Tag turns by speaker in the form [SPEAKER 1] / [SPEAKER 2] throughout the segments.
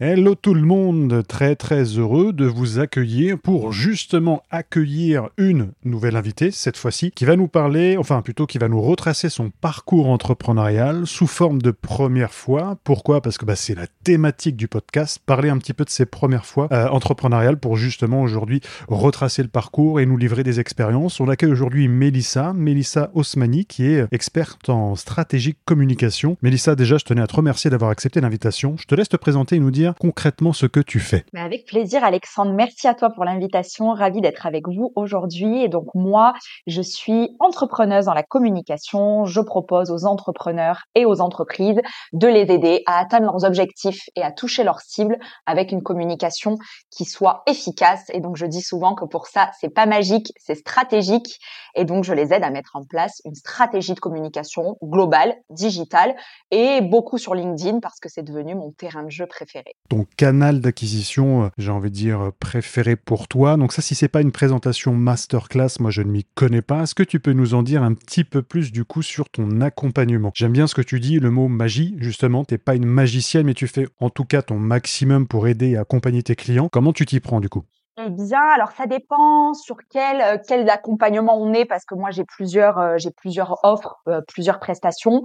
[SPEAKER 1] Hello tout le monde, très très heureux de vous accueillir pour justement accueillir une nouvelle invitée cette fois-ci qui va nous parler, enfin plutôt qui va nous retracer son parcours entrepreneurial sous forme de première fois. Pourquoi? Parce que bah, c'est la thématique du podcast, parler un petit peu de ses premières fois euh, entrepreneuriales pour justement aujourd'hui retracer le parcours et nous livrer des expériences. On accueille aujourd'hui Mélissa, Mélissa Osmani qui est experte en stratégie communication. Mélissa, déjà je tenais à te remercier d'avoir accepté l'invitation. Je te laisse te présenter et nous dire concrètement ce que tu fais.
[SPEAKER 2] avec plaisir, Alexandre. Merci à toi pour l'invitation. Ravi d'être avec vous aujourd'hui. Et donc, moi, je suis entrepreneuse dans la communication. Je propose aux entrepreneurs et aux entreprises de les aider à atteindre leurs objectifs et à toucher leurs cibles avec une communication qui soit efficace. Et donc, je dis souvent que pour ça, c'est pas magique, c'est stratégique. Et donc, je les aide à mettre en place une stratégie de communication globale, digitale et beaucoup sur LinkedIn parce que c'est devenu mon terrain de jeu préféré
[SPEAKER 1] ton canal d'acquisition, euh, j'ai envie de dire, euh, préféré pour toi. Donc ça, si c'est pas une présentation masterclass, moi je ne m'y connais pas. Est-ce que tu peux nous en dire un petit peu plus du coup sur ton accompagnement? J'aime bien ce que tu dis, le mot magie, justement. T'es pas une magicienne, mais tu fais en tout cas ton maximum pour aider et accompagner tes clients. Comment tu t'y prends du coup?
[SPEAKER 2] Eh bien, alors ça dépend sur quel euh, quel accompagnement on est parce que moi j'ai plusieurs euh, j'ai plusieurs offres, euh, plusieurs prestations.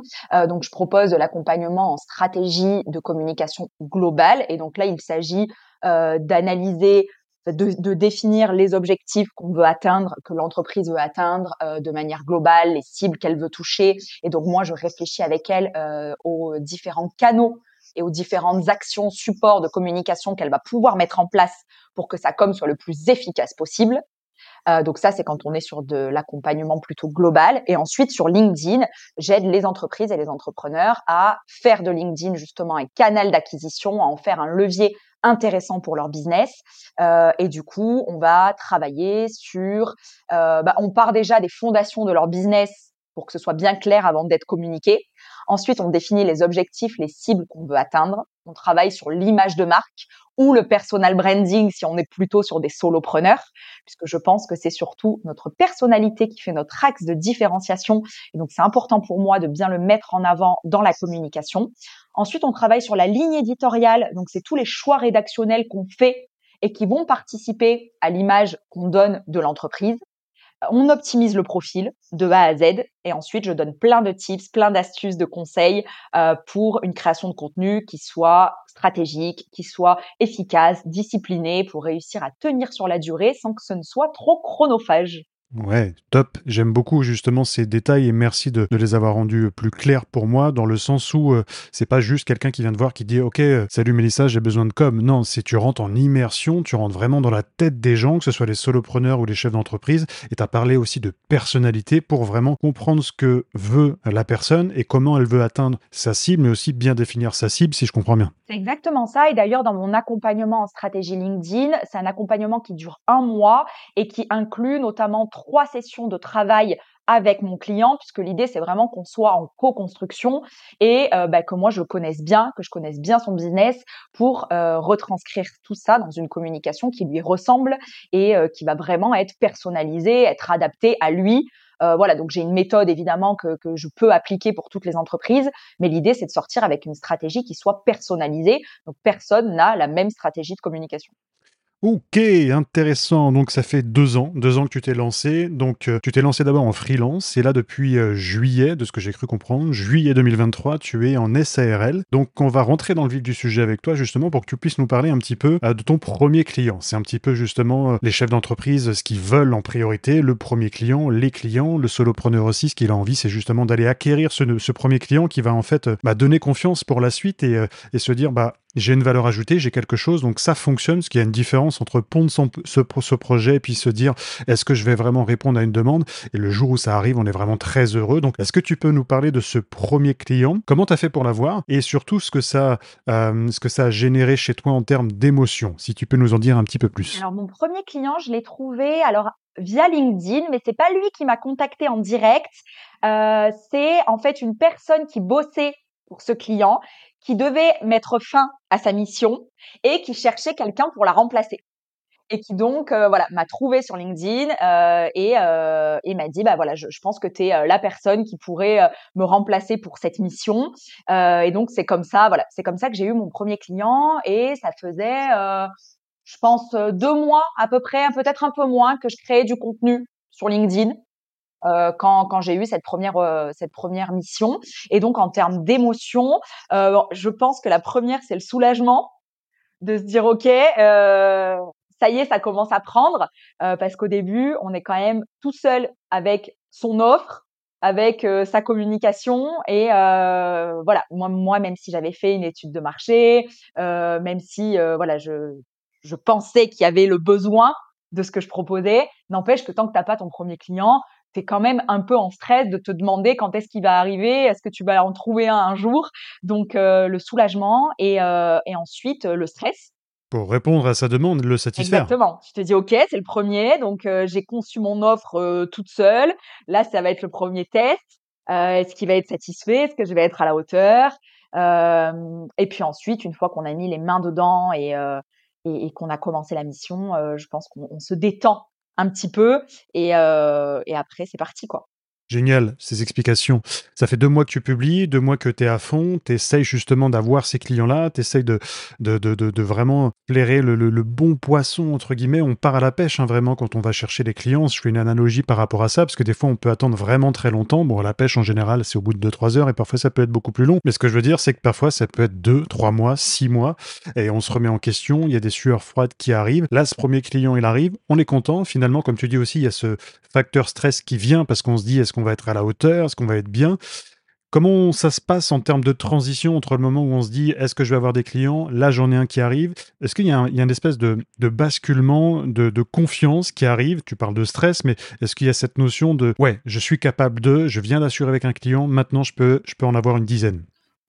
[SPEAKER 2] donc je propose de l'accompagnement en stratégie de communication globale et donc là il s'agit d'analyser de, de, définir les objectifs qu'on veut atteindre, que l'entreprise veut atteindre de manière globale, les cibles qu'elle veut toucher. Et donc moi, je réfléchis avec elle aux différents canaux et aux différentes actions support de communication qu'elle va pouvoir mettre en place pour que sa com soit le plus efficace possible. Euh, donc ça, c'est quand on est sur de l'accompagnement plutôt global. Et ensuite, sur LinkedIn, j'aide les entreprises et les entrepreneurs à faire de LinkedIn justement un canal d'acquisition, à en faire un levier intéressant pour leur business. Euh, et du coup, on va travailler sur, euh, bah, on part déjà des fondations de leur business pour que ce soit bien clair avant d'être communiqué. Ensuite, on définit les objectifs, les cibles qu'on veut atteindre. On travaille sur l'image de marque ou le personal branding si on est plutôt sur des solopreneurs, puisque je pense que c'est surtout notre personnalité qui fait notre axe de différenciation. Et donc, c'est important pour moi de bien le mettre en avant dans la communication. Ensuite, on travaille sur la ligne éditoriale. Donc, c'est tous les choix rédactionnels qu'on fait et qui vont participer à l'image qu'on donne de l'entreprise. On optimise le profil de A à Z et ensuite je donne plein de tips, plein d'astuces, de conseils euh, pour une création de contenu qui soit stratégique, qui soit efficace, discipliné pour réussir à tenir sur la durée sans que ce ne soit trop chronophage.
[SPEAKER 1] Ouais, top. J'aime beaucoup justement ces détails et merci de, les avoir rendus plus clairs pour moi dans le sens où euh, c'est pas juste quelqu'un qui vient te voir qui dit OK, euh, salut Mélissa, j'ai besoin de com. Non, c'est tu rentres en immersion, tu rentres vraiment dans la tête des gens, que ce soit les solopreneurs ou les chefs d'entreprise et tu as parlé aussi de personnalité pour vraiment comprendre ce que veut la personne et comment elle veut atteindre sa cible mais aussi bien définir sa cible si je comprends bien.
[SPEAKER 2] C'est exactement ça. Et d'ailleurs, dans mon accompagnement en stratégie LinkedIn, c'est un accompagnement qui dure un mois et qui inclut notamment trois sessions de travail avec mon client, puisque l'idée c'est vraiment qu'on soit en co-construction et euh, bah, que moi je connaisse bien, que je connaisse bien son business pour euh, retranscrire tout ça dans une communication qui lui ressemble et euh, qui va vraiment être personnalisée, être adaptée à lui. voilà, donc j'ai une méthode évidemment que, que je peux appliquer pour toutes les entreprises, mais l'idée c'est de sortir avec une stratégie qui soit personnalisée. Donc personne n'a la même stratégie de communication.
[SPEAKER 1] Ok, intéressant. Donc ça fait deux ans, deux ans que tu t'es lancé. Donc euh, tu t'es lancé d'abord en freelance et là depuis euh, juillet, de ce que j'ai cru comprendre, juillet 2023, tu es en SARL. Donc on va rentrer dans le vif du sujet avec toi justement pour que tu puisses nous parler un petit peu euh, de ton premier client. C'est un petit peu justement les chefs d'entreprise ce qu'ils veulent en priorité, le premier client, les clients, le solopreneur aussi, ce qu'il a envie, c'est justement d'aller acquérir ce, premier client qui va en fait bah, donner confiance pour la suite et se dire bah j'ai une valeur ajoutée, j'ai quelque chose, donc ça fonctionne, parce qu'il y a une différence entre pondre ce, ce projet et puis se dire est-ce que je vais vraiment répondre à une demande? Et le jour où ça arrive, on est vraiment très heureux. Donc, est-ce que tu peux nous parler de ce premier client? Comment tu as fait pour l'avoir? Et surtout, ce que, ça, euh, ce que ça a généré chez toi en termes d'émotion, si tu peux nous en dire un petit peu plus.
[SPEAKER 2] Alors, mon premier client, je l'ai trouvé alors via LinkedIn, mais c'est pas lui qui m'a contacté en direct. Euh, c'est en fait une personne qui bossait pour ce client, qui devait mettre fin à sa mission et qui cherchait quelqu'un pour la remplacer. Et qui donc euh, voilà m'a trouvé sur LinkedIn euh, et, euh, et m'a dit bah voilà je, je pense que tu es euh, la personne qui pourrait me remplacer pour cette mission. Et donc c'est comme ça voilà c'est comme ça que j'ai eu mon premier client et ça faisait je pense deux mois à peu près peut-être un peu moins que je créais du contenu sur LinkedIn euh, quand, quand j'ai eu cette première cette première mission et donc en termes d'émotion euh, je pense que la première c'est le soulagement de se dire ok euh, ça y est, ça commence à prendre euh, parce qu'au début, on est quand même tout seul avec son offre, avec euh, sa communication et euh, voilà. Moi, moi, même si j'avais fait une étude de marché, euh, même si euh, voilà, je je pensais qu'il y avait le besoin de ce que je proposais, n'empêche que tant que t'as pas ton premier client, tu es quand même un peu en stress de te demander quand est-ce qu'il va arriver, est-ce que tu vas en trouver un un jour. Donc le soulagement et, et ensuite le stress
[SPEAKER 1] pour répondre à sa demande, le satisfaire.
[SPEAKER 2] Exactement. Je te dis, OK, c'est le premier. Donc, euh, j'ai conçu mon offre euh, toute seule. Là, ça va être le premier test. Euh, est-ce qu'il va être satisfait? Est-ce que je vais être à la hauteur? Et puis ensuite, une fois qu'on a mis les mains dedans et, et, et qu'on a commencé la mission, je pense qu'on se détend un petit peu et, et après, c'est parti, quoi.
[SPEAKER 1] Génial, ces explications. Ça fait deux mois que tu publies, deux mois que tu es à fond, tu essayes justement d'avoir ces clients-là, tu essayes de, de, de, de, vraiment flairer le, le, bon poisson, entre guillemets. On part à la pêche, hein, vraiment, quand on va chercher les clients. Je fais une analogie par rapport à ça, parce que des fois, on peut attendre vraiment très longtemps. Bon, la pêche, en général, c'est au bout de 2-3 heures, et parfois, ça peut être beaucoup plus long. Mais ce que je veux dire, c'est que parfois, ça peut être 2, 3 mois, 6 mois, et on se remet en question, il y a des sueurs froides qui arrivent. Là, ce premier client, il arrive, on est content. Finalement, comme tu dis aussi, il y a ce facteur stress qui vient, parce qu'on se dit, est-ce qu'on va être à la hauteur Est-ce qu'on va être bien? Comment ça se passe en termes de transition entre le moment où on se dit est-ce que je vais avoir des clients? Là, j'en ai un qui arrive. Est-ce qu'il y, a une espèce de, basculement, de, confiance qui arrive? Tu parles de stress, mais est-ce qu'il y a cette notion de ouais, je suis capable de, je viens d'assurer avec un client, maintenant je peux en avoir une dizaine?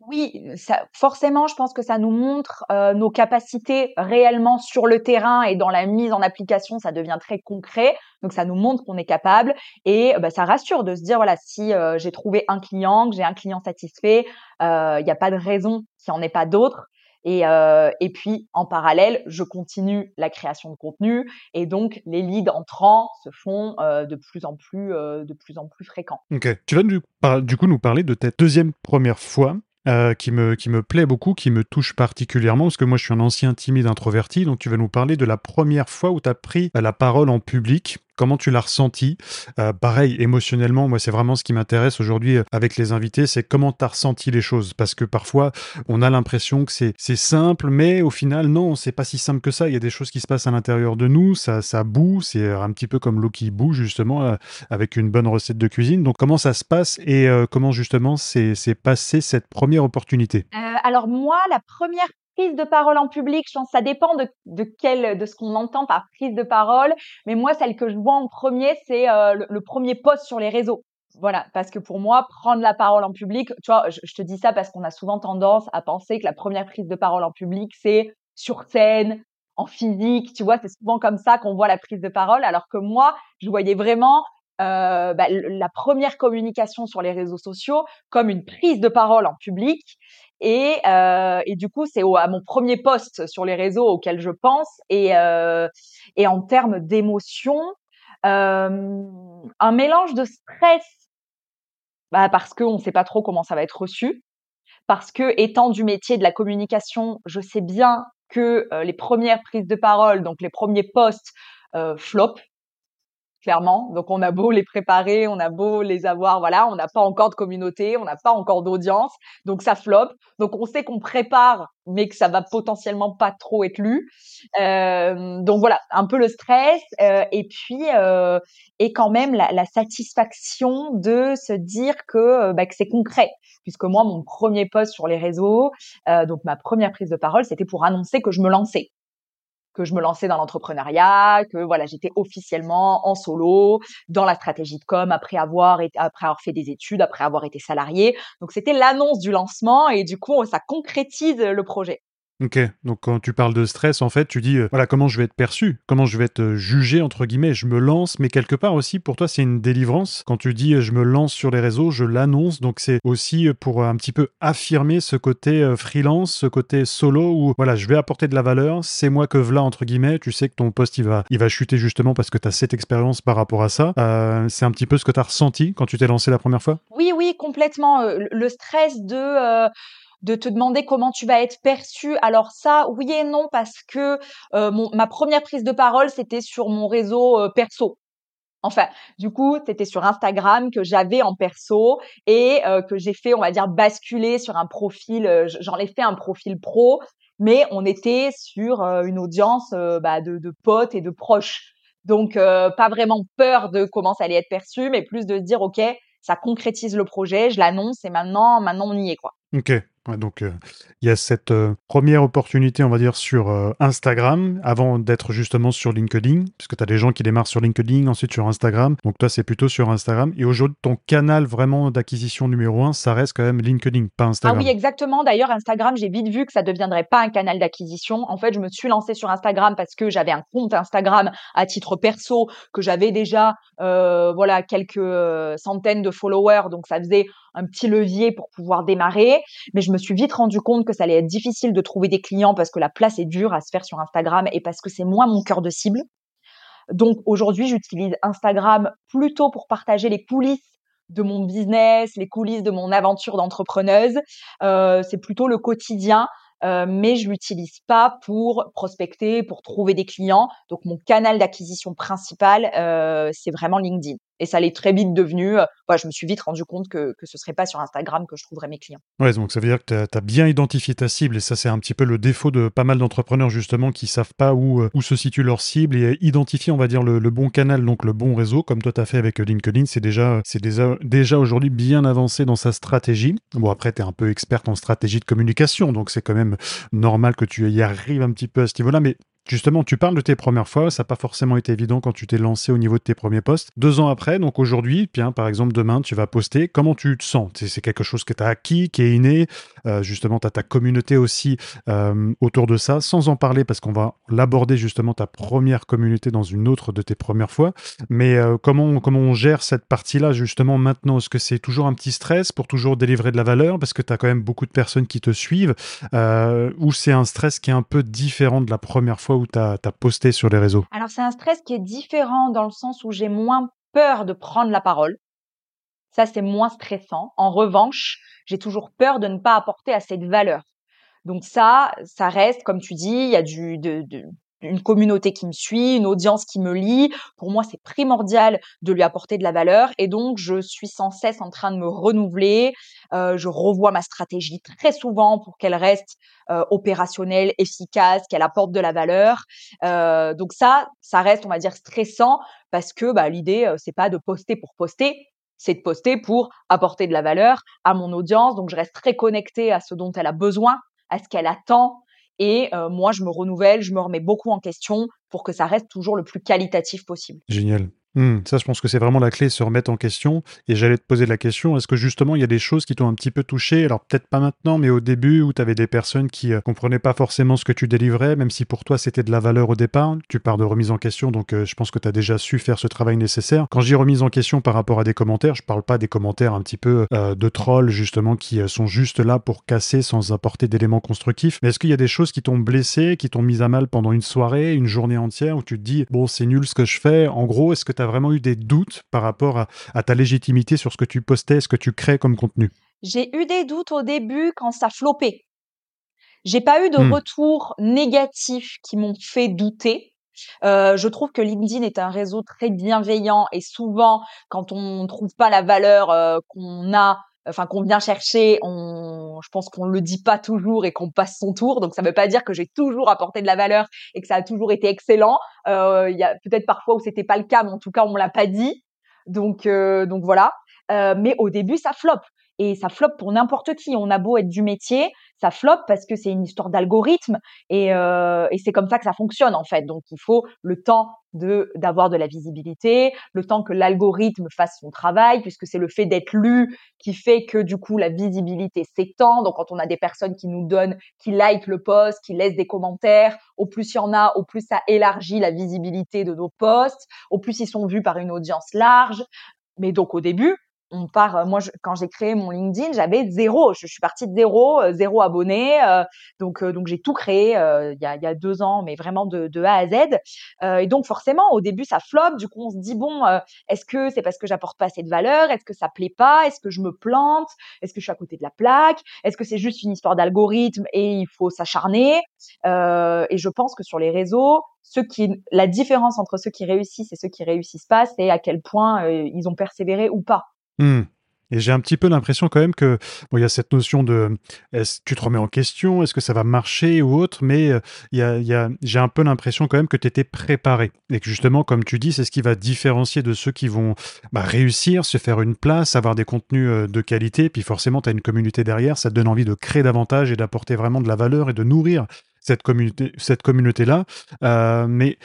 [SPEAKER 2] Oui, ça, forcément, je pense que ça nous montre euh, nos capacités réellement sur le terrain et dans la mise en application, ça devient très concret. Donc ça nous montre qu'on est capable et bah, ça rassure de se dire voilà si euh, j'ai trouvé un client, que j'ai un client satisfait, il euh, n'y a pas de raison qu'il n'y en ait pas d'autres. Et, et puis en parallèle, je continue la création de contenu et donc les leads entrants se font de plus en plus de plus en plus fréquents.
[SPEAKER 1] Ok. Tu vas du coup nous parler de ta deuxième première fois euh, qui, me, qui me plaît beaucoup, qui me touche particulièrement, parce que moi je suis un ancien timide introverti, donc tu vas nous parler de la première fois où tu as pris la parole en public Comment tu l'as ressenti? Euh, Pareil, émotionnellement, moi, c'est vraiment ce qui m'intéresse aujourd'hui euh, avec les invités, c'est comment tu as ressenti les choses. Parce que parfois, on a l'impression que c'est simple, mais au final, non, c'est pas si simple que ça. Il y a des choses qui se passent à l'intérieur de nous, ça, boue, c'est un petit peu comme l'eau qui boue, justement, euh, avec une bonne recette de cuisine. Donc, comment ça se passe et comment, justement, c'est passé cette première opportunité?
[SPEAKER 2] Alors, moi, la première prise de parole en public, je pense ça dépend de, de quel, de ce qu'on entend par prise de parole. Mais moi, celle que je vois en premier, c'est euh, le, premier post sur les réseaux. Voilà, parce que pour moi, prendre la parole en public, tu vois, je, te dis ça parce qu'on a souvent tendance à penser que la première prise de parole en public, c'est sur scène, en physique, tu vois, c'est souvent comme ça qu'on voit la prise de parole, alors que moi, je voyais vraiment euh, bah, la première communication sur les réseaux sociaux comme une prise de parole en public et, euh, et du coup, c'est à mon premier poste sur les réseaux auquel je pense. Et, euh, en termes d'émotion, euh, un mélange de stress, bah parce qu'on ne sait pas trop comment ça va être reçu, parce que étant du métier de la communication, je sais bien que les premières prises de parole, donc les premiers posts, flop. Clairement. Donc on a beau les préparer, on a beau les avoir, voilà, on n'a pas encore de communauté, on n'a pas encore d'audience, donc ça floppe. Donc on sait qu'on prépare, mais que ça va potentiellement pas trop être lu. Euh, donc voilà, un peu le stress euh, et puis euh, et quand même la, la, satisfaction de se dire que, bah, que c'est concret. Puisque moi, mon premier post sur les réseaux, donc ma première prise de parole, c'était pour annoncer que je me lançais que je me lançais dans l'entrepreneuriat, que voilà, j'étais officiellement en solo dans la stratégie de com après avoir été, après avoir fait des études, après avoir été salarié. Donc c'était l'annonce du lancement et du coup ça concrétise le projet.
[SPEAKER 1] Ok, donc quand tu parles de stress, en fait, tu dis, euh, voilà, comment je vais être perçu, comment je vais être euh, jugé, entre guillemets, je me lance, mais quelque part aussi, pour toi, c'est une délivrance. Quand tu dis, euh, je me lance sur les réseaux, je l'annonce, donc c'est aussi pour un petit peu affirmer ce côté freelance, ce côté solo, où, voilà, je vais apporter de la valeur, c'est moi que v'là, entre guillemets, tu sais que ton poste, il va, il va chuter justement parce que tu as cette expérience par rapport à ça. c'est un petit peu ce que tu as ressenti quand tu t'es lancé la première fois?
[SPEAKER 2] Oui, oui, complètement. le stress de de te demander comment tu vas être perçu. Alors ça, oui et non, parce que euh, mon, ma première prise de parole, c'était sur mon réseau euh, perso. Enfin, du coup, c'était sur Instagram que j'avais en perso et euh, que j'ai fait, on va dire, basculer sur un profil. J'en ai fait un profil pro, mais on était sur une audience bah, de, de, potes et de proches. Donc, pas vraiment peur de comment ça allait être perçu, mais plus de dire, ok, ça concrétise le projet, je l'annonce et maintenant, maintenant on y est quoi.
[SPEAKER 1] Ok, donc euh, il y a cette euh, première opportunité, on va dire, sur euh, Instagram, avant d'être justement sur LinkedIn, puisque tu as des gens qui démarrent sur LinkedIn, ensuite sur Instagram. Donc toi, c'est plutôt sur Instagram. Et aujourd'hui, ton canal vraiment d'acquisition numéro un, ça reste quand même LinkedIn, pas Instagram.
[SPEAKER 2] Ah oui, exactement. D'ailleurs, Instagram, j'ai vite vu que ça ne deviendrait pas un canal d'acquisition. En fait, je me suis lancée sur Instagram parce que j'avais un compte Instagram à titre perso, que j'avais déjà, voilà, quelques centaines de followers. Donc ça faisait un petit levier pour pouvoir démarrer. Mais je me suis vite rendu compte que ça allait être difficile de trouver des clients parce que la place est dure à se faire sur Instagram et parce que c'est moins mon cœur de cible. Donc aujourd'hui, j'utilise Instagram plutôt pour partager les coulisses de mon business, les coulisses de mon aventure d'entrepreneuse. Euh, c'est plutôt le quotidien. Euh, mais je l'utilise pas pour prospecter, pour trouver des clients. Donc mon canal d'acquisition principal, euh, c'est vraiment LinkedIn. Et ça l'est très vite devenu. Euh, je me suis vite rendu compte que, que ce serait pas sur Instagram que je trouverais mes clients.
[SPEAKER 1] Ouais, donc ça veut dire que tu as, bien identifié ta cible. Et ça, c'est un petit peu le défaut de pas mal d'entrepreneurs, justement, qui savent pas où, se situe leur cible et identifier, on va dire, le, bon canal, donc le bon réseau, comme toi, tu as fait avec LinkedIn. C'est déjà, déjà, déjà aujourd'hui bien avancé dans sa stratégie. Bon, après, tu es un peu experte en stratégie de communication. Donc, c'est quand même normal que tu y arrives un petit peu à ce niveau-là. Mais Justement, tu parles de tes premières fois, ça n'a pas forcément été évident quand tu t'es lancé au niveau de tes premiers posts. Deux ans après, donc aujourd'hui, bien par exemple demain, tu vas poster, comment tu te sens? C'est quelque chose que tu as acquis, qui est inné, euh, justement, tu as ta communauté aussi euh, autour de ça, sans en parler parce qu'on va l'aborder justement ta première communauté dans une autre de tes premières fois. Mais euh, comment, comment on gère cette partie-là justement maintenant? Est-ce que c'est toujours un petit stress pour toujours délivrer de la valeur? Parce que tu as quand même beaucoup de personnes qui te suivent. Ou c'est un stress qui est un peu différent de la première fois où tu as, posté sur les réseaux?
[SPEAKER 2] Alors, c'est un stress qui est différent dans le sens où j'ai moins peur de prendre la parole. Ça, c'est moins stressant. En revanche, j'ai toujours peur de ne pas apporter assez de valeur. Donc ça, ça reste, comme tu dis, il y a du, de, une communauté qui me suit, une audience qui me lit. Pour moi, c'est primordial de lui apporter de la valeur. Et donc, je suis sans cesse en train de me renouveler. Euh, je revois ma stratégie très souvent pour qu'elle reste euh, opérationnelle, efficace, qu'elle apporte de la valeur. Euh, donc ça, ça reste, on va dire, stressant parce que bah, l'idée, c'est pas de poster pour poster, c'est de poster pour apporter de la valeur à mon audience. Donc, je reste très connectée à ce dont elle a besoin, à ce qu'elle attend, et euh, moi, je me renouvelle, je me remets beaucoup en question pour que ça reste toujours le plus qualitatif possible.
[SPEAKER 1] Génial. Mmh, ça, je pense que c'est vraiment la clé, se remettre en question. Et j'allais te poser la question, est-ce que justement, il y a des choses qui t'ont un petit peu touché? Alors peut-être pas maintenant, mais au début, où tu avais des personnes qui euh, comprenaient pas forcément ce que tu délivrais, même si pour toi, c'était de la valeur au départ. Tu pars de remise en question, donc euh, je pense que tu as déjà su faire ce travail nécessaire. Quand dis remise en question par rapport à des commentaires, je parle pas des commentaires un petit peu euh, de trolls, justement, qui sont juste là pour casser sans apporter d'éléments constructifs. Mais est-ce qu'il y a des choses qui t'ont blessé, qui t'ont mis à mal pendant une soirée, une journée entière, où tu te dis, bon, c'est nul ce que je fais? En gros, est-ce que tu vraiment eu des doutes par rapport à, ta légitimité sur ce que tu postais, ce que tu crées comme contenu?
[SPEAKER 2] J'ai eu des doutes au début quand ça floppait. J'ai pas eu de hmm. retours négatifs qui m'ont fait douter. je trouve que LinkedIn est un réseau très bienveillant et souvent, quand on trouve pas la valeur qu'on a enfin qu'on vient chercher, on, je pense qu'on le dit pas toujours et qu'on passe son tour. Donc ça veut pas dire que j'ai toujours apporté de la valeur et que ça a toujours été excellent. Il y a peut-être parfois où c'était pas le cas, mais en tout cas on me l'a pas dit. Donc donc voilà. mais au début ça floppe et ça floppe pour n'importe qui. On a beau être du métier, ça floppe parce que c'est une histoire d'algorithme et, euh, et c'est comme ça que ça fonctionne en fait. Donc il faut le temps de d'avoir de la visibilité, le temps que l'algorithme fasse son travail, puisque c'est le fait d'être lu qui fait que du coup la visibilité s'étend. Donc quand on a des personnes qui nous donnent, qui like le post, qui laissent des commentaires, au plus il y en a, au plus ça élargit la visibilité de nos posts, au plus ils sont vus par une audience large. Mais donc au début, on part. Euh, moi, quand j'ai créé mon LinkedIn, j'avais zéro. Je, suis partie de zéro, euh, zéro abonné. Euh, donc, donc j'ai tout créé il y, a, y, a, deux ans, mais vraiment de, de A à Z. et donc, forcément, au début, ça floppe. Du coup, on se dit bon, est-ce que c'est parce que j'apporte pas assez de valeur? Est-ce que ça plaît pas? Est-ce que je me plante? Est-ce que je suis à côté de la plaque? Est-ce que c'est juste une histoire d'algorithme et il faut s'acharner? Et je pense que sur les réseaux, ceux qui, la différence entre ceux qui réussissent et ceux qui réussissent pas, c'est à quel point ils ont persévéré ou pas.
[SPEAKER 1] Mmh. Et j'ai un petit peu l'impression quand même que bon, il y a cette notion de est-ce tu te remets en question, est-ce que ça va marcher ou autre, mais euh, il y a, j'ai un peu l'impression quand même que tu étais préparé et que justement, comme tu dis, c'est ce qui va différencier de ceux qui vont bah, réussir, se faire une place, avoir des contenus euh, de qualité, puis forcément, tu as une communauté derrière, ça te donne envie de créer davantage et d'apporter vraiment de la valeur et de nourrir cette communauté, cette communauté-là. Euh, mais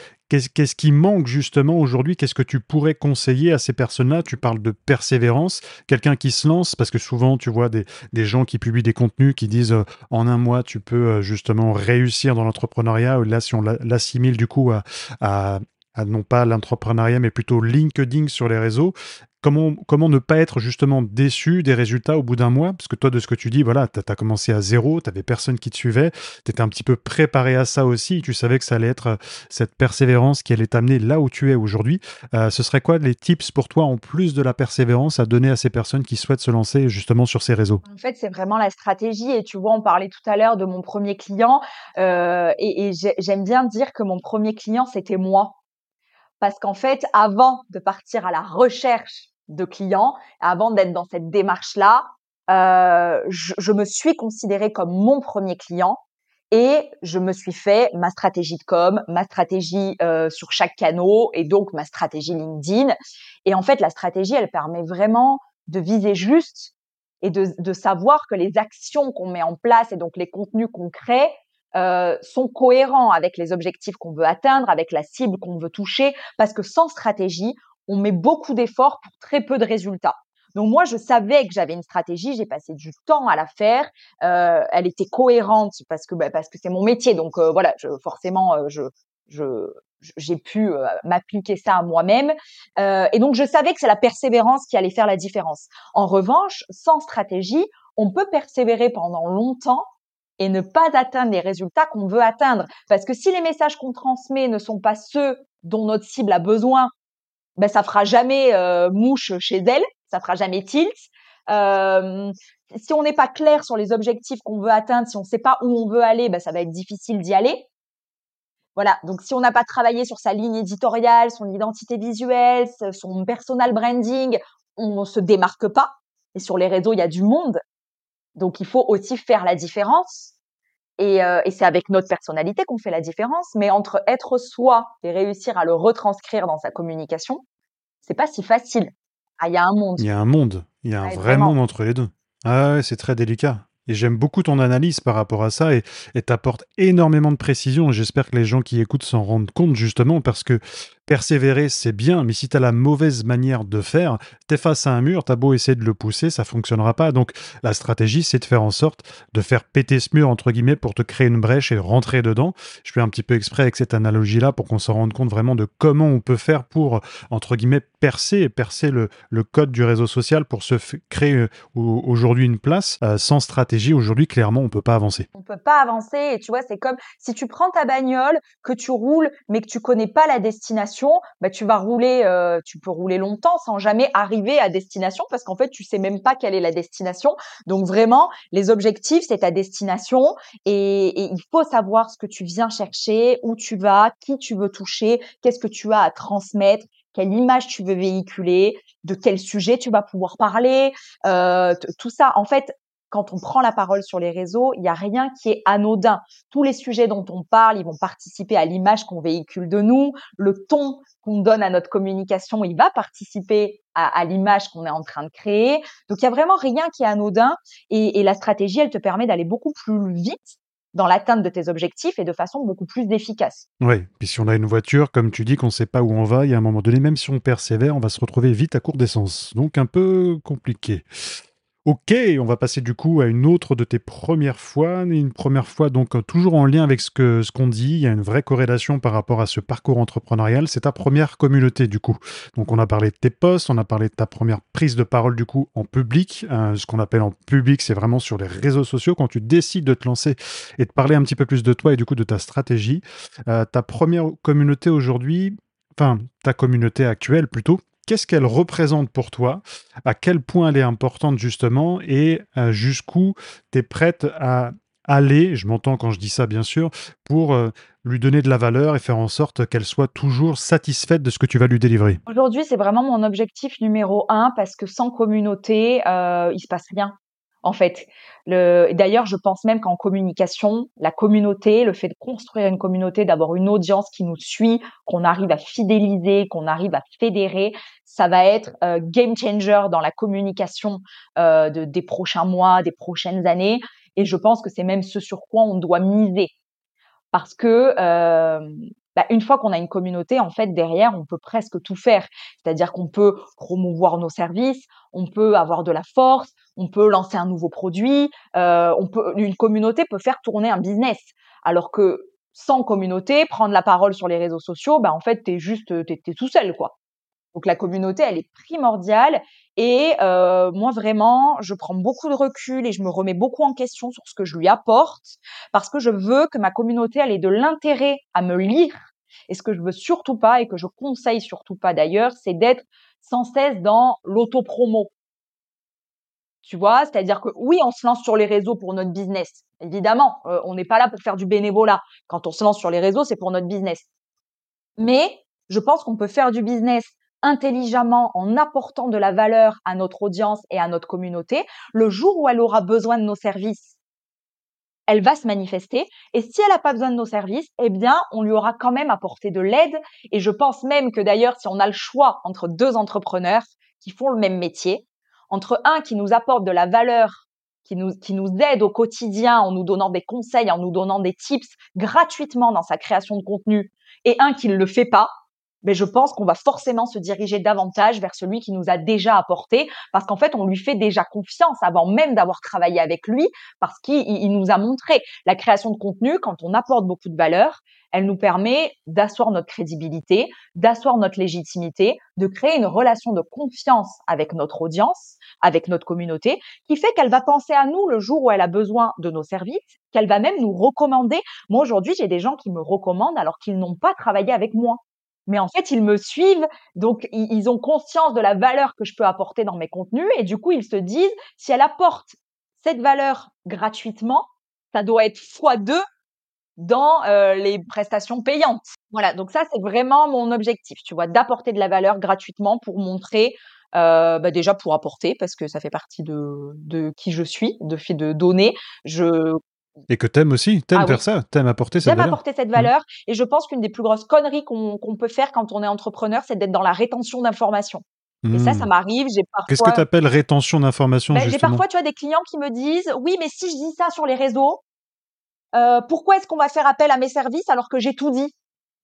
[SPEAKER 1] qu'est-ce qui manque justement aujourd'hui? Qu'est-ce que tu pourrais conseiller à ces personnes-là? Tu parles de persévérance, quelqu'un qui se lance, parce que souvent tu vois des, gens qui publient des contenus qui disent euh, en un mois tu peux euh, justement réussir dans l'entrepreneuriat. Là, si on l'assimile du coup à, non pas l'entrepreneuriat, mais plutôt LinkedIn sur les réseaux. Comment, comment ne pas être justement déçu des résultats au bout d'un mois? Parce que toi, de ce que tu dis, voilà, tu as, commencé à zéro, tu n'avais personne qui te suivait, tu étais un petit peu préparé à ça aussi, tu savais que ça allait être euh, cette persévérance qui allait t'amener là où tu es aujourd'hui. Euh, ce serait quoi les tips pour toi, en plus de la persévérance, à donner à ces personnes qui souhaitent se lancer justement sur ces réseaux?
[SPEAKER 2] En fait, c'est vraiment la stratégie. Et tu vois, on parlait tout à l'heure de mon premier client. Euh, et, et j'aime bien dire que mon premier client, c'était moi. Parce qu'en fait, avant de partir à la recherche de clients, avant d'être dans cette démarche-là, euh, je, me suis considérée comme mon premier client et je me suis fait ma stratégie de com, ma stratégie euh, sur chaque canal et donc ma stratégie LinkedIn. Et en fait, la stratégie, elle permet vraiment de viser juste et de, de savoir que les actions qu'on met en place et donc les contenus qu'on crée euh, sont cohérents avec les objectifs qu'on veut atteindre, avec la cible qu'on veut toucher, parce que sans stratégie, on met beaucoup d'efforts pour très peu de résultats. Donc moi, je savais que j'avais une stratégie, j'ai passé du temps à la faire. Euh, elle était cohérente parce que bah, parce que c'est mon métier. Donc euh, voilà, je, forcément, euh, je je j'ai pu euh, m'appliquer ça à moi-même. et donc je savais que c'est la persévérance qui allait faire la différence. En revanche, sans stratégie, on peut persévérer pendant longtemps et ne pas atteindre les résultats qu'on veut atteindre. Parce que si les messages qu'on transmet ne sont pas ceux dont notre cible a besoin ben ça fera jamais euh, mouche chez elle, ça fera jamais tilt. Euh, si on n'est pas clair sur les objectifs qu'on veut atteindre, si on ne sait pas où on veut aller, ben ça va être difficile d'y aller. Voilà. Donc, si on n'a pas travaillé sur sa ligne éditoriale, son identité visuelle, son personal branding, on ne se démarque pas. Et sur les réseaux, il y a du monde. Donc, il faut aussi faire la différence. Et, euh, et c'est avec notre personnalité qu'on fait la différence. Mais entre être soi et réussir à le retranscrire dans sa communication, c'est pas si facile. Ah, il y a un monde.
[SPEAKER 1] Il y a un monde. Il y a un vrai monde entre les deux. Ah ouais, c'est très délicat. Et j'aime beaucoup ton analyse par rapport à ça et t'apportes énormément de précision. J'espère que les gens qui écoutent s'en rendent compte justement parce que persévérer, c'est bien, mais si tu as la mauvaise manière de faire, tu es face à un mur, tu as beau essayer de le pousser, ça fonctionnera pas. Donc la stratégie, c'est de faire en sorte de faire péter ce mur, entre guillemets, pour te créer une brèche et rentrer dedans. Je fais un petit peu exprès avec cette analogie-là pour qu'on se rende compte vraiment de comment on peut faire pour, entre guillemets, percer, percer le, code du réseau social pour se créer euh, aujourd'hui une place. Euh, sans stratégie, aujourd'hui, clairement, on peut pas avancer.
[SPEAKER 2] On peut pas avancer et tu vois, c'est comme si tu prends ta bagnole, que tu roules, mais que tu connais pas la destination bah, tu vas rouler, euh, tu peux rouler longtemps sans jamais arriver à destination parce qu'en fait, tu sais même pas quelle est la destination. Donc vraiment, les objectifs, c'est ta destination et, et, il faut savoir ce que tu viens chercher, où tu vas, qui tu veux toucher, qu'est-ce que tu as à transmettre, quelle image tu veux véhiculer, de quel sujet tu vas pouvoir parler, euh, tout ça. En fait, quand on prend la parole sur les réseaux, il n'y a rien qui est anodin. Tous les sujets dont on parle, ils vont participer à l'image qu'on véhicule de nous. Le ton qu'on donne à notre communication, il va participer à, l'image qu'on est en train de créer. Donc, il y a vraiment rien qui est anodin. Et, et la stratégie, elle te permet d'aller beaucoup plus vite dans l'atteinte de tes objectifs et de façon beaucoup plus efficace.
[SPEAKER 1] Oui, puis si on a une voiture, comme tu dis, qu'on ne sait pas où on va, il y a un moment donné, même si on persévère, on va se retrouver vite à court d'essence. Donc un peu compliqué. Ok, on va passer du coup à une autre de tes premières fois, une première fois donc toujours en lien avec ce qu'on dit. Il y a une vraie corrélation par rapport à ce parcours entrepreneurial. C'est ta première communauté du coup. Donc on a parlé de tes posts, on a parlé de ta première prise de parole du coup en public. Euh, ce qu'on appelle en public, c'est vraiment sur les réseaux sociaux quand tu décides de te lancer et de parler un petit peu plus de toi et du coup de ta stratégie. Euh, ta première communauté aujourd'hui, enfin ta communauté actuelle plutôt qu'est-ce qu'elle représente pour toi, à quel point elle est importante justement? Et euh, jusqu'où tu es prête à aller, je m'entends quand je dis ça bien sûr, pour euh, lui donner de la valeur et faire en sorte qu'elle soit toujours satisfaite de ce que tu vas lui délivrer?
[SPEAKER 2] Aujourd'hui, c'est vraiment mon objectif numéro un parce que sans communauté, euh, il se passe rien en fait. D'ailleurs, je pense même qu'en communication, la communauté, le fait de construire une communauté, d'avoir une audience qui nous suit, qu'on arrive à fidéliser, qu'on arrive à fédérer, ça va être euh, game changer dans la communication euh, de, des prochains mois, des prochaines années. Et je pense que c'est même ce sur quoi on doit miser. Parce que euh, bah, une fois qu'on a une communauté, en fait, derrière, on peut presque tout faire. C'est-à-dire qu'on peut promouvoir nos services, on peut avoir de la force, on peut lancer un nouveau produit, euh, on peut, une communauté peut faire tourner un business. Alors que sans communauté, prendre la parole sur les réseaux sociaux, bah, en fait, t'es juste, t'es, tout seul, quoi. Donc la communauté, elle est primordiale. Et euh, moi, vraiment, je prends beaucoup de recul et je me remets beaucoup en question sur ce que je lui apporte parce que je veux que ma communauté, elle ait de l'intérêt à me lire. Et ce que je veux surtout pas et que je conseille surtout pas d'ailleurs, c'est d'être sans cesse dans l'auto-promo. Tu vois, c'est-à-dire que oui, on se lance sur les réseaux pour notre business. Évidemment, euh, on n'est pas là pour faire du bénévolat. Quand on se lance sur les réseaux, c'est pour notre business. Mais je pense qu'on peut faire du business intelligemment en apportant de la valeur à notre audience et à notre communauté, le jour où elle aura besoin de nos services, elle va se manifester. Et si elle n'a pas besoin de nos services, eh bien, on lui aura quand même apporté de l'aide. Et je pense même que d'ailleurs, si on a le choix entre deux entrepreneurs qui font le même métier, entre un qui nous apporte de la valeur, qui nous, qui nous aide au quotidien en nous donnant des conseils, en nous donnant des tips gratuitement dans sa création de contenu, et un qui ne le fait pas, mais je pense qu'on va forcément se diriger davantage vers celui qui nous a déjà apporté, parce qu'en fait, on lui fait déjà confiance avant même d'avoir travaillé avec lui, parce qu'il nous a montré la création de contenu, quand on apporte beaucoup de valeur, elle nous permet d'asseoir notre crédibilité, d'asseoir notre légitimité, de créer une relation de confiance avec notre audience, avec notre communauté, qui fait qu'elle va penser à nous le jour où elle a besoin de nos services, qu'elle va même nous recommander. Moi, aujourd'hui, j'ai des gens qui me recommandent alors qu'ils n'ont pas travaillé avec moi mais en fait, ils me suivent, donc ils ont conscience de la valeur que je peux apporter dans mes contenus, et du coup, ils se disent, si elle apporte cette valeur gratuitement, ça doit être fois deux dans euh, les prestations payantes. Voilà, donc ça, c'est vraiment mon objectif, tu vois, d'apporter de la valeur gratuitement pour montrer, euh, bah déjà pour apporter, parce que ça fait partie de, de qui je suis, de, de donner. Je
[SPEAKER 1] et que t'aimes aussi, t'aimes ah faire ça, t'aimes apporter cette valeur.
[SPEAKER 2] apporter cette valeur. Et je pense qu'une des plus grosses conneries qu'on peut faire quand on est entrepreneur, c'est d'être dans la rétention d'informations. Et ça, ça hmm. m'arrive. J'ai parfois.
[SPEAKER 1] Qu'est-ce que tu appelles rétention d'informations ben,
[SPEAKER 2] J'ai parfois, tu vois, des clients qui me disent, oui, mais si je dis ça sur les réseaux, euh, pourquoi est-ce qu'on va faire appel à mes services alors que j'ai tout dit?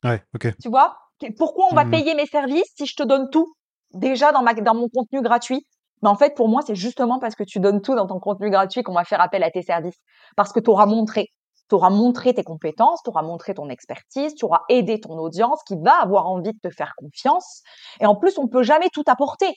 [SPEAKER 1] Ouais, ok.
[SPEAKER 2] Tu vois? Pourquoi on va hmm. payer mes services si je te donne tout? Déjà dans ma dans mon contenu gratuit mais en fait, pour moi, c'est justement parce que tu donnes tout dans ton contenu gratuit qu'on va faire appel à tes services. Parce que tu auras montré. Tu auras montré tes compétences, tu auras montré ton expertise, tu auras aidé ton audience qui va avoir envie de te faire confiance. Et en plus, on peut jamais tout apporter.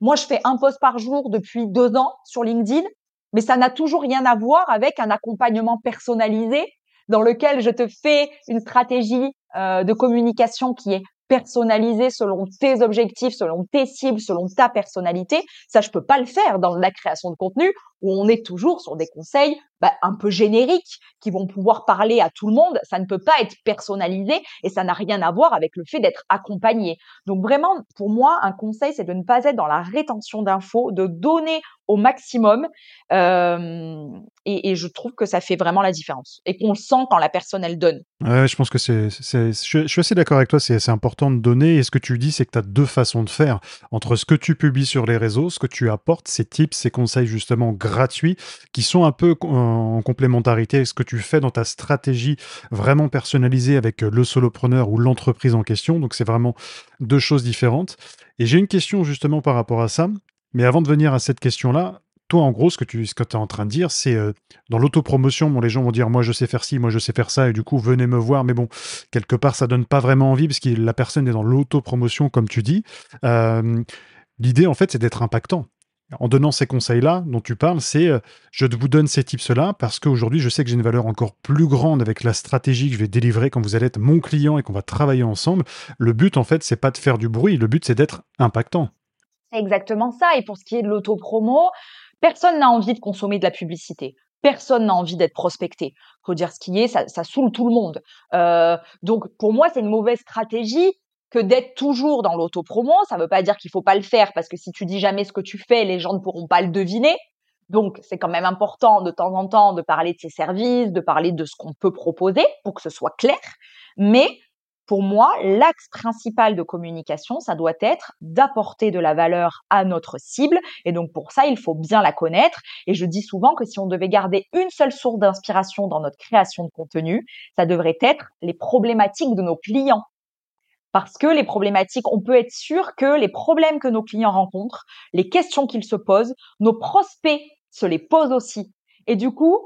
[SPEAKER 2] Moi, je fais un post par jour depuis deux ans sur LinkedIn, mais ça n'a toujours rien à voir avec un accompagnement personnalisé dans lequel je te fais une stratégie euh, de communication qui est personnalisé selon tes objectifs, selon tes cibles, selon ta personnalité. Ça, je peux pas le faire dans la création de contenu où on est toujours sur des conseils bah, un peu génériques qui vont pouvoir parler à tout le monde. Ça ne peut pas être personnalisé et ça n'a rien à voir avec le fait d'être accompagné. Donc vraiment, pour moi, un conseil, c'est de ne pas être dans la rétention d'infos, de donner au maximum. Euh, et, je trouve que ça fait vraiment la différence et qu'on le sent quand la personne elle donne.
[SPEAKER 1] Je pense que c'est, je, je, suis assez d'accord avec toi. C'est important de donner. Et ce que tu dis, c'est que tu as deux façons de faire entre ce que tu publies sur les réseaux, ce que tu apportes, ces tips, ces conseils justement gratuits qui sont un peu en complémentarité avec ce que tu fais dans ta stratégie vraiment personnalisée avec le solopreneur ou l'entreprise en question? Donc c'est vraiment deux choses différentes. Et j'ai une question justement par rapport à ça. Mais avant de venir à cette question-là, toi, en gros, ce que tu ce que es en train de dire, c'est euh, dans l'autopromotion, bon, les gens vont dire moi je sais faire ci, moi je sais faire ça, et du coup venez me voir. Mais bon, quelque part, ça donne pas vraiment envie parce que la personne est dans l'autopromotion, comme tu dis. Euh, l'idée, en fait, c'est d'être impactant. En donnant ces conseils-là dont tu parles, c'est euh, je vous donne ces tips-là parce qu'aujourd'hui, je sais que j'ai une valeur encore plus grande avec la stratégie que je vais délivrer quand vous allez être mon client et qu'on va travailler ensemble. Le but, en fait, c'est pas de faire du bruit. Le but, c'est d'être impactant.
[SPEAKER 2] C'est exactement ça. Et pour ce qui est de l'autopromo, personne n'a envie de consommer de la publicité. Personne n'a envie d'être prospecté. Faut dire ce qui est, ça, saoule tout le monde. Euh, donc pour moi, c'est une mauvaise stratégie que d'être toujours dans l'autopromo. Ça ne veut pas dire qu'il faut pas le faire parce que si tu dis jamais ce que tu fais, les gens ne pourront pas le deviner. Donc c'est quand même important de temps en temps de parler de ses services, de parler de ce qu'on peut proposer pour que ce soit clair. Mais pour moi, l'axe principal de communication, ça doit être d'apporter de la valeur à notre cible. Et donc pour ça, il faut bien la connaître. Et je dis souvent que si on devait garder une seule source d'inspiration dans notre création de contenu, ça devrait être les problématiques de nos clients. Parce que les problématiques, on peut être sûr que les problèmes que nos clients rencontrent, les questions qu'ils se posent, nos prospects se les posent aussi. Et du coup,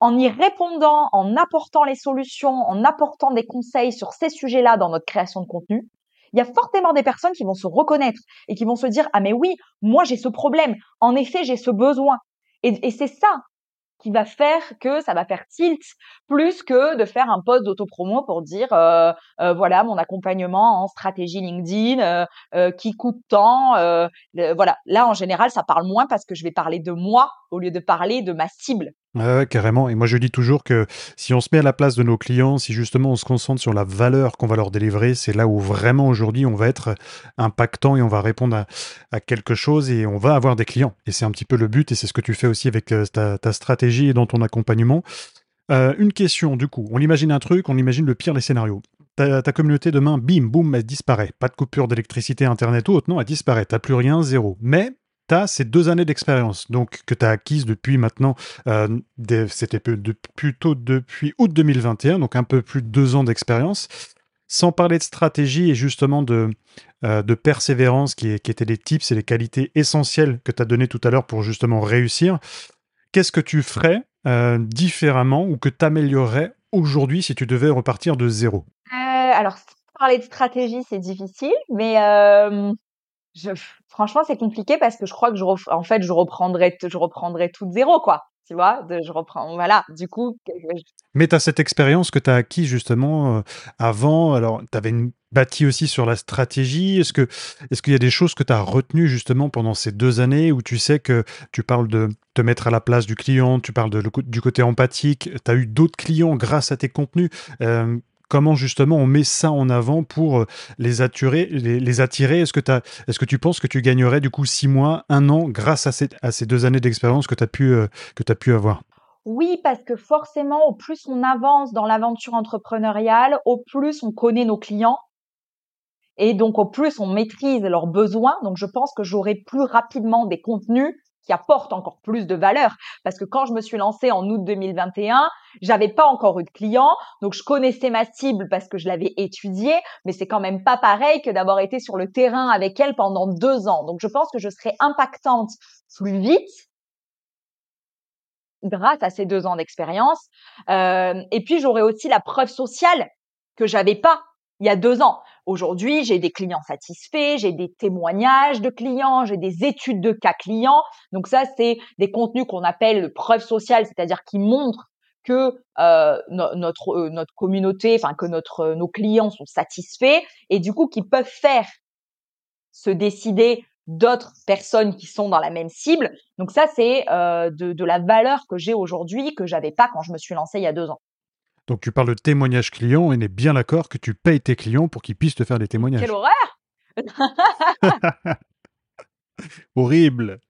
[SPEAKER 2] en y répondant, en apportant les solutions, en apportant des conseils sur ces sujets-là dans notre création de contenu, il y a fortement des personnes qui vont se reconnaître et qui vont se dire ah mais oui, moi j'ai ce problème, en effet j'ai ce besoin. Et, et c'est ça qui va faire que ça va faire tilt plus que de faire un post d'autopromo pour dire euh, euh, voilà mon accompagnement en stratégie LinkedIn euh, qui coûte tant voilà. Là en général ça parle moins parce que je vais parler de moi au lieu de parler de ma cible
[SPEAKER 1] Carrément. Et moi, je dis toujours que si on se met à la place de nos clients, si justement on se concentre sur la valeur qu'on va leur délivrer, c'est là où vraiment aujourd'hui on va être impactant et on va répondre à, quelque chose et on va avoir des clients. Et c'est un petit peu le but et c'est ce que tu fais aussi avec euh, ta, stratégie et dans ton accompagnement. Euh, une question, du coup. On imagine un truc, on imagine le pire des scénarios. Ta, ta, communauté demain, bim, boum, elle disparaît. Pas de coupure d'électricité, internet ou autre, non, elle disparaît. T'as plus rien, zéro. Mais tu as ces deux années d'expérience donc que tu as acquises depuis maintenant, euh, c'était plutôt depuis août 2021, donc un peu plus de deux ans d'expérience, sans parler de stratégie et justement de, euh, de persévérance qui, étaient les tips et les qualités essentielles que tu as données tout à l'heure pour justement réussir. Qu'est-ce que tu ferais euh, différemment ou que tu améliorerais aujourd'hui si tu devais repartir de zéro?
[SPEAKER 2] Alors, parler de stratégie, c'est difficile, mais franchement, c'est compliqué parce que je crois que je, en fait, je reprendrai, je tout de zéro, quoi. Tu vois, de, je reprends, voilà. Du coup.
[SPEAKER 1] Mais tu as cette expérience que tu as acquis justement euh, avant. Alors, tu avais une, bâti aussi sur la stratégie. Est-ce est-ce qu'il y a des choses que tu as retenues justement pendant ces deux années où tu sais que tu parles de te mettre à la place du client, tu parles de, du côté empathique, tu as eu d'autres clients grâce à tes contenus? Euh, comment justement on met ça en avant pour euh, les attirer, les, attirer? Est-ce que, est que tu penses que tu gagnerais du coup six mois, un an grâce à ces, deux années d'expérience que tu as, euh, pu avoir?
[SPEAKER 2] Oui, parce que forcément, au plus on avance dans l'aventure entrepreneuriale, au plus on connaît nos clients. Et donc, au plus on maîtrise leurs besoins. Donc, je pense que j'aurai plus rapidement des contenus qui apporte encore plus de valeur. Parce que quand je me suis lancée en août 2021, j'avais pas encore eu de clients, donc je connaissais ma cible parce que je l'avais étudiée, mais c'est quand même pas pareil que d'avoir été sur le terrain avec elle pendant deux ans. Donc je pense que je serais impactante plus vite grâce à ces deux ans d'expérience. Euh, et puis j'aurais aussi la preuve sociale que j'avais pas il y a deux ans. Aujourd'hui, j'ai des clients satisfaits, j'ai des témoignages de clients, j'ai des études de cas clients. Donc ça, c'est des contenus qu'on appelle preuve sociale, c'est-à-dire qui montrent que euh, notre euh, notre communauté, enfin que notre nos clients sont satisfaits et du coup qui peuvent faire se décider d'autres personnes qui sont dans la même cible. Donc ça, c'est euh, de, de, la valeur que j'ai aujourd'hui que j'avais pas quand je me suis lancée il y a deux ans.
[SPEAKER 1] Donc tu parles de témoignages clients et on est bien d'accord que tu payes tes clients pour qu'ils puissent te faire des témoignages.
[SPEAKER 2] Quelle horreur
[SPEAKER 1] Horrible.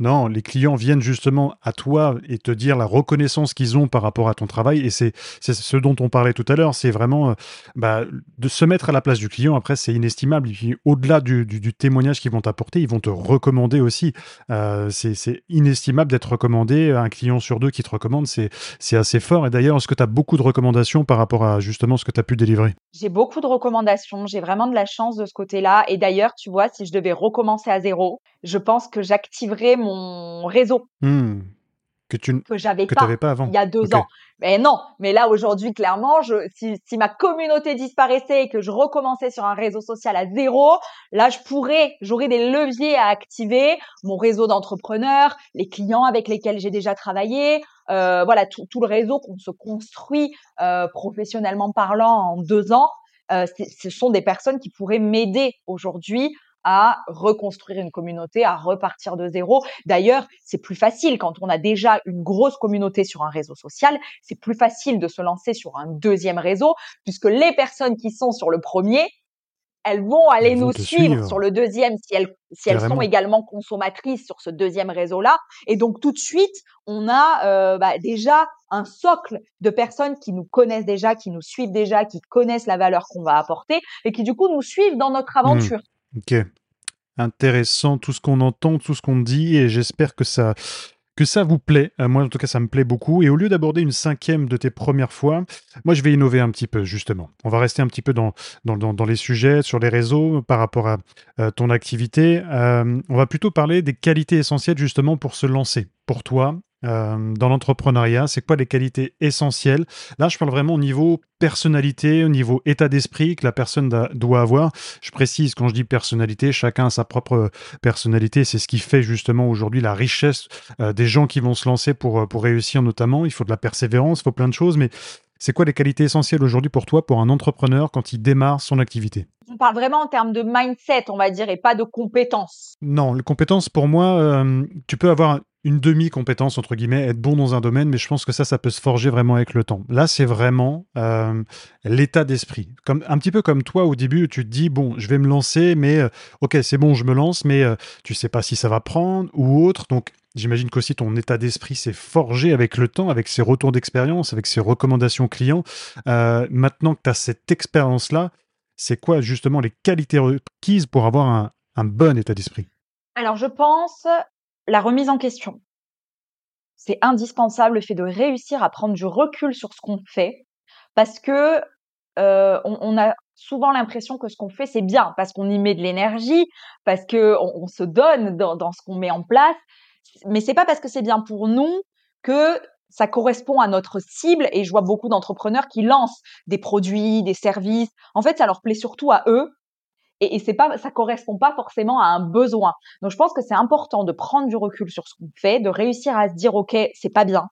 [SPEAKER 1] Non, les clients viennent justement à toi et te dire la reconnaissance qu'ils ont par rapport à ton travail. Et c'est ce dont on parlait tout à l'heure. C'est vraiment euh, bah, de se mettre à la place du client. Après, c'est inestimable. Et puis, au-delà du, témoignage qu'ils vont t'apporter, ils vont te recommander aussi. Euh, c'est inestimable d'être recommandé. Un client sur deux qui te recommande, c'est assez fort. Et d'ailleurs, est-ce que tu as beaucoup de recommandations par rapport à justement ce que tu as pu délivrer?
[SPEAKER 2] J'ai beaucoup de recommandations. J'ai vraiment de la chance de ce côté-là. Et d'ailleurs, tu vois, si je devais recommencer à zéro, je pense que j'activerais mon réseau.
[SPEAKER 1] Hmm. Que tu
[SPEAKER 2] que j'avais pas,
[SPEAKER 1] pas avant.
[SPEAKER 2] il y a deux ans. Mais non, mais là aujourd'hui clairement, je, si, si, ma communauté disparaissait et que je recommençais sur un réseau social à zéro, là je pourrais, j'aurais des leviers à activer, mon réseau d'entrepreneurs, les clients avec lesquels j'ai déjà travaillé, euh, voilà tout, tout, le réseau qu'on se construit euh, professionnellement parlant en deux ans. Euh, ce sont des personnes qui pourraient m'aider aujourd'hui à reconstruire une communauté, à repartir de zéro. D'ailleurs, c'est plus facile quand on a déjà une grosse communauté sur un réseau social, c'est plus facile de se lancer sur un deuxième réseau puisque les personnes qui sont sur le premier, elles vont aller nous suivre, sur le deuxième si elles, si elles sont également consommatrices sur ce deuxième réseau-là. Et donc tout de suite, on a euh, bah, déjà un socle de personnes qui nous connaissent déjà, qui nous suivent déjà, qui connaissent la valeur qu'on va apporter et qui du coup nous suivent dans notre mmh. aventure.
[SPEAKER 1] Ok. Intéressant tout ce qu'on entend, tout ce qu'on dit, et j'espère que ça, que ça vous plaît. Euh, moi, en tout cas, ça me plaît beaucoup. Et au lieu d'aborder une cinquième de tes premières fois, moi, je vais innover un petit peu, justement. On va rester un petit peu dans, dans, dans, les sujets, sur les réseaux, par rapport à euh, ton activité. Euh, on va plutôt parler des qualités essentielles, justement, pour se lancer. Pour toi, euh, dans l'entrepreneuriat C'est quoi les qualités essentielles? Là, je parle vraiment au niveau personnalité, au niveau état d'esprit que la personne doit avoir. Je précise, quand je dis personnalité, chacun a sa propre personnalité. C'est ce qui fait justement aujourd'hui la richesse euh, des gens qui vont se lancer pour, euh, pour réussir notamment. Il faut de la persévérance, il faut plein de choses, mais c'est quoi les qualités essentielles aujourd'hui pour toi, pour un entrepreneur, quand il démarre son activité?
[SPEAKER 2] On parle vraiment en termes de mindset, on va dire, et pas de compétences.
[SPEAKER 1] Non, les compétences, pour moi, tu peux avoir une demi-compétence, entre guillemets, être bon dans un domaine, mais je pense que ça, ça peut se forger vraiment avec le temps. Là, c'est vraiment euh, l'état d'esprit. Comme, un petit peu comme toi, au début, tu te dis, bon, je vais me lancer, mais euh, ok, c'est bon, je me lance, mais euh, tu sais pas si ça va prendre ou autre. Donc, j'imagine qu'aussi ton état d'esprit s'est forgé avec le temps, avec ses retours d'expérience, avec ses recommandations clients. maintenant que tu as cette expérience-là, c'est quoi justement les qualités requises pour avoir un, un bon état d'esprit?
[SPEAKER 2] Alors, je pense la remise en question. C'est indispensable le fait de réussir à prendre du recul sur ce qu'on fait parce que euh, on, a souvent l'impression que ce qu'on fait c'est bien parce qu'on y met de l'énergie, parce que on, se donne dans, ce qu'on met en place, mais c'est pas parce que c'est bien pour nous que ça correspond à notre cible et je vois beaucoup d'entrepreneurs qui lancent des produits, des services. En fait, ça leur plaît surtout à eux et, et c'est pas, ça correspond pas forcément à un besoin. Donc je pense que c'est important de prendre du recul sur ce qu'on fait, de réussir à se dire ok, c'est pas bien.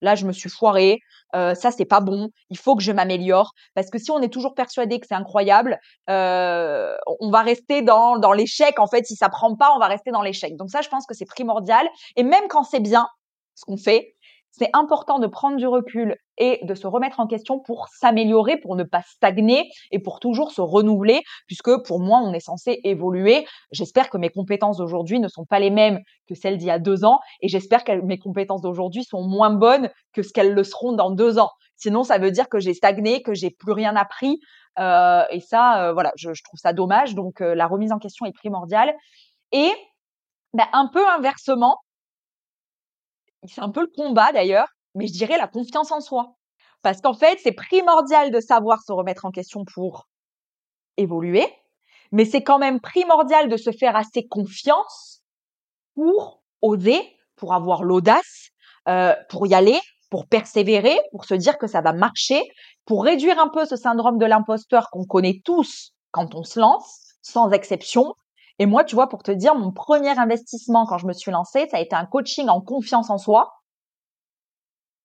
[SPEAKER 2] Là, je me suis foiré. Euh, ça, c'est pas bon. Il faut que je m'améliore. Parce que si on est toujours persuadé que c'est incroyable, euh, on va rester dans, dans l'échec. En fait, si ça prend pas, on va rester dans l'échec. Donc ça, je pense que c'est primordial. Et même quand c'est bien ce qu'on fait, c'est important de prendre du recul et de se remettre en question pour s'améliorer, pour ne pas stagner et pour toujours se renouveler, puisque pour moi, on est censé évoluer. J'espère que mes compétences d'aujourd'hui ne sont pas les mêmes que celles d'il y a deux ans, et j'espère que mes compétences d'aujourd'hui sont moins bonnes que ce qu'elles le seront dans deux ans. Sinon, ça veut dire que j'ai stagné, que j'ai plus rien appris, euh, et ça, euh, voilà, je, trouve ça dommage. Donc, euh, la remise en question est primordiale. Et ben, un peu inversement, c'est un peu le combat d'ailleurs, mais je dirais la confiance en soi. Parce qu'en fait, c'est primordial de savoir se remettre en question pour évoluer, mais c'est quand même primordial de se faire assez confiance pour oser, pour avoir l'audace, euh, pour y aller, pour persévérer, pour se dire que ça va marcher, pour réduire un peu ce syndrome de l'imposteur qu'on connaît tous quand on se lance, sans exception, et moi, tu vois, pour te dire, mon premier investissement quand je me suis lancée, ça a été un coaching en confiance en soi.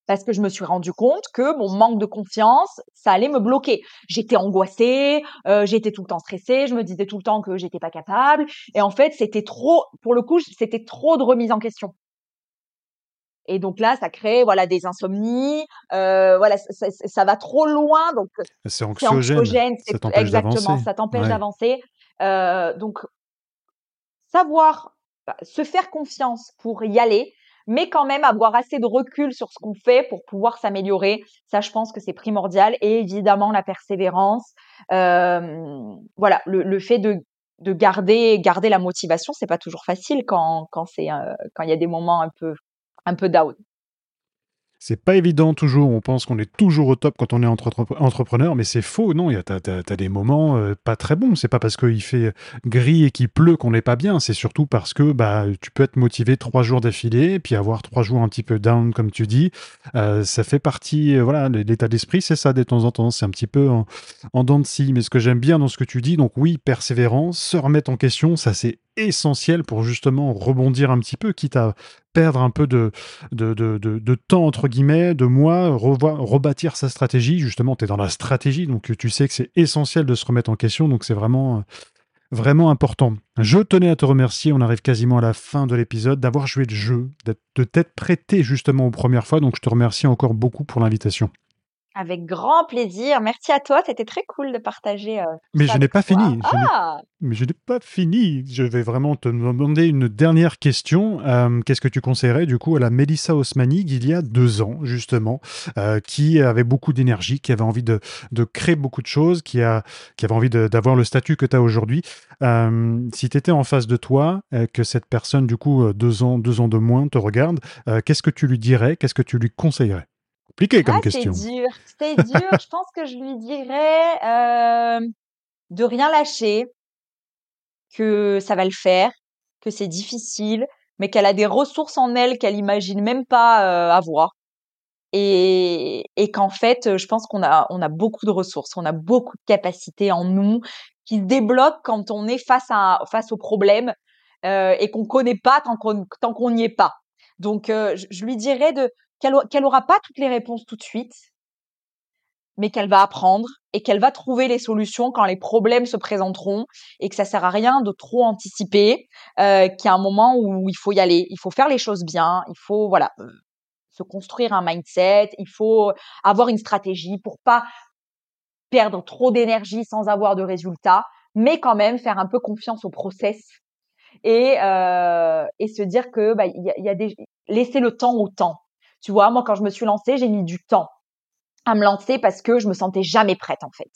[SPEAKER 2] parce que je me suis rendu compte que mon manque de confiance, ça allait me bloquer. J'étais angoissée, euh, j'étais tout le temps stressée, je me disais tout le temps que j'étais pas capable. Et en fait, c'était trop, pour le coup, c'était trop de remise en question. Et donc là, ça crée voilà des insomnies, euh, voilà, ça, ça, va trop loin. Donc
[SPEAKER 1] c'est anxiogène,
[SPEAKER 2] ça exactement, ça t'empêche d'avancer. Euh, donc savoir bah, se faire confiance pour y aller, mais quand même avoir assez de recul sur ce qu'on fait pour pouvoir s'améliorer. Ça, je pense que c'est primordial. Et évidemment, la persévérance. Euh, voilà, le, le, fait de, de garder, garder la motivation, c'est pas toujours facile quand, quand c'est, euh, quand il y a des moments un peu, un peu down.
[SPEAKER 1] C'est pas évident toujours, on pense qu'on est toujours au top quand on est entre entrepreneur, mais c'est faux, non, il y a, t'as, des moments euh, pas très bons, c'est pas parce qu'il fait gris et qu'il pleut qu'on n'est pas bien, c'est surtout parce que bah, tu peux être motivé trois jours d'affilée, puis avoir trois jours un petit peu down, comme tu dis, euh, ça fait partie, euh, voilà, l'état d'esprit, c'est ça de temps en temps, c'est un petit peu en, en dents de scie, mais ce que j'aime bien dans ce que tu dis, donc oui, persévérance, se remettre en question, ça c'est essentiel pour justement rebondir un petit peu, quitte à perdre un peu de, temps, entre guillemets, de mois, revoir, rebâtir sa stratégie. Justement, tu es dans la stratégie, donc tu sais que c'est essentiel de se remettre en question, donc c'est vraiment, vraiment important. Je tenais à te remercier, on arrive quasiment à la fin de l'épisode, d'avoir joué le jeu, de t'être prêté justement aux premières fois, donc je te remercie encore beaucoup pour l'invitation.
[SPEAKER 2] Avec grand plaisir. Merci à toi. C'était très cool de partager. Euh,
[SPEAKER 1] mais je n'ai pas fini. Ah mais je n'ai pas fini. Je vais vraiment te demander une dernière question. Euh, qu'est-ce que tu conseillerais du coup à la Melissa Osmani il y a deux ans, justement, euh, qui avait beaucoup d'énergie, qui avait envie de, de, créer beaucoup de choses, qui, a, qui avait envie d'avoir le statut que tu as aujourd'hui? si tu étais en face de toi, que cette personne, du coup, deux ans, deux ans de moins, te regarde, qu'est-ce que tu lui dirais? Qu'est-ce que tu lui conseillerais? Compliqué comme ah, question.
[SPEAKER 2] C'est dur, c'est dur. je pense que je lui dirais euh, de rien lâcher, que ça va le faire, que c'est difficile, mais qu'elle a des ressources en elle qu'elle imagine même pas euh, avoir. Et, et qu'en fait, je pense qu'on a, on a beaucoup de ressources, on a beaucoup de capacités en nous qui se débloquent quand on est face à face au problème euh, et qu'on connaît pas tant qu'on tant qu'on n'y est pas. Donc, euh, je, je, lui dirais de qu'elle n'aura pas toutes les réponses tout de suite, mais qu'elle va apprendre et qu'elle va trouver les solutions quand les problèmes se présenteront et que ça sert à rien de trop anticiper, euh, qu'il y a un moment où il faut y aller, il faut faire les choses bien, il faut voilà euh, se construire un mindset, il faut avoir une stratégie pour pas perdre trop d'énergie sans avoir de résultats, mais quand même faire un peu confiance au process et euh, et se dire que bah il y a, des laisser le temps au temps tu vois, moi, quand je me suis lancée, j'ai mis du temps à me lancer parce que je me sentais jamais prête, en fait.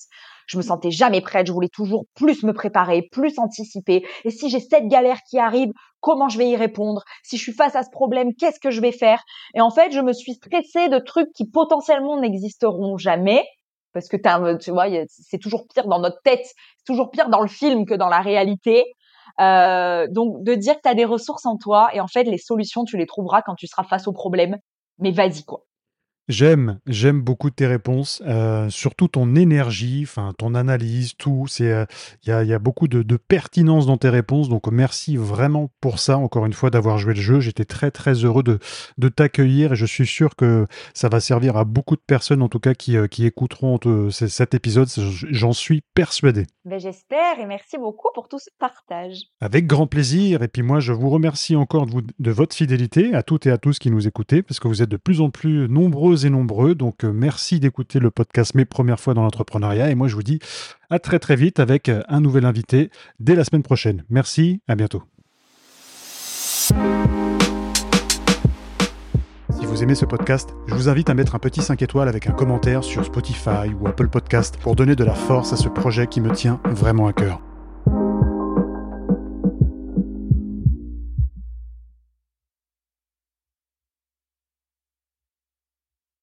[SPEAKER 2] Je me sentais jamais prête. Je voulais toujours plus me préparer, plus anticiper. Et si j'ai cette galère qui arrive, comment je vais y répondre? Si je suis face à ce problème, qu'est-ce que je vais faire? Et en fait, je me suis stressée de trucs qui potentiellement n'existeront jamais. Parce que tu vois, c'est toujours pire dans notre tête, c'est toujours pire dans le film que dans la réalité. Euh, donc de dire que tu as des ressources en toi et en fait les solutions tu les trouveras quand tu seras face au problème mais vas-y quoi.
[SPEAKER 1] J'aime, j'aime beaucoup tes réponses, euh, surtout ton énergie, enfin ton analyse, tout. C'est, euh, il y, a, y, a, beaucoup de, de, pertinence dans tes réponses, donc merci vraiment pour ça. Encore une fois, d'avoir joué le jeu, j'étais très très heureux de, de t'accueillir et je suis sûr que ça va servir à beaucoup de personnes, en tout cas qui, euh, qui écouteront cet épisode. J'en suis persuadé.
[SPEAKER 2] Ben, j'espère et merci beaucoup pour tout ce partage.
[SPEAKER 1] Avec grand plaisir. Et puis moi, je vous remercie encore de, vous, de votre fidélité à toutes et à tous qui nous écoutez, parce que vous êtes de plus en plus nombreux et nombreux. Donc euh, merci d'écouter le podcast Mes premières fois dans l'entrepreneuriat. Et moi je vous dis à très très vite avec euh, un nouvel invité dès la semaine prochaine. Merci, à bientôt. Si vous aimez ce podcast, je vous invite à mettre un petit 5 étoiles avec un commentaire sur Spotify ou Apple Podcast pour donner de la force à ce projet qui me tient vraiment à cœur.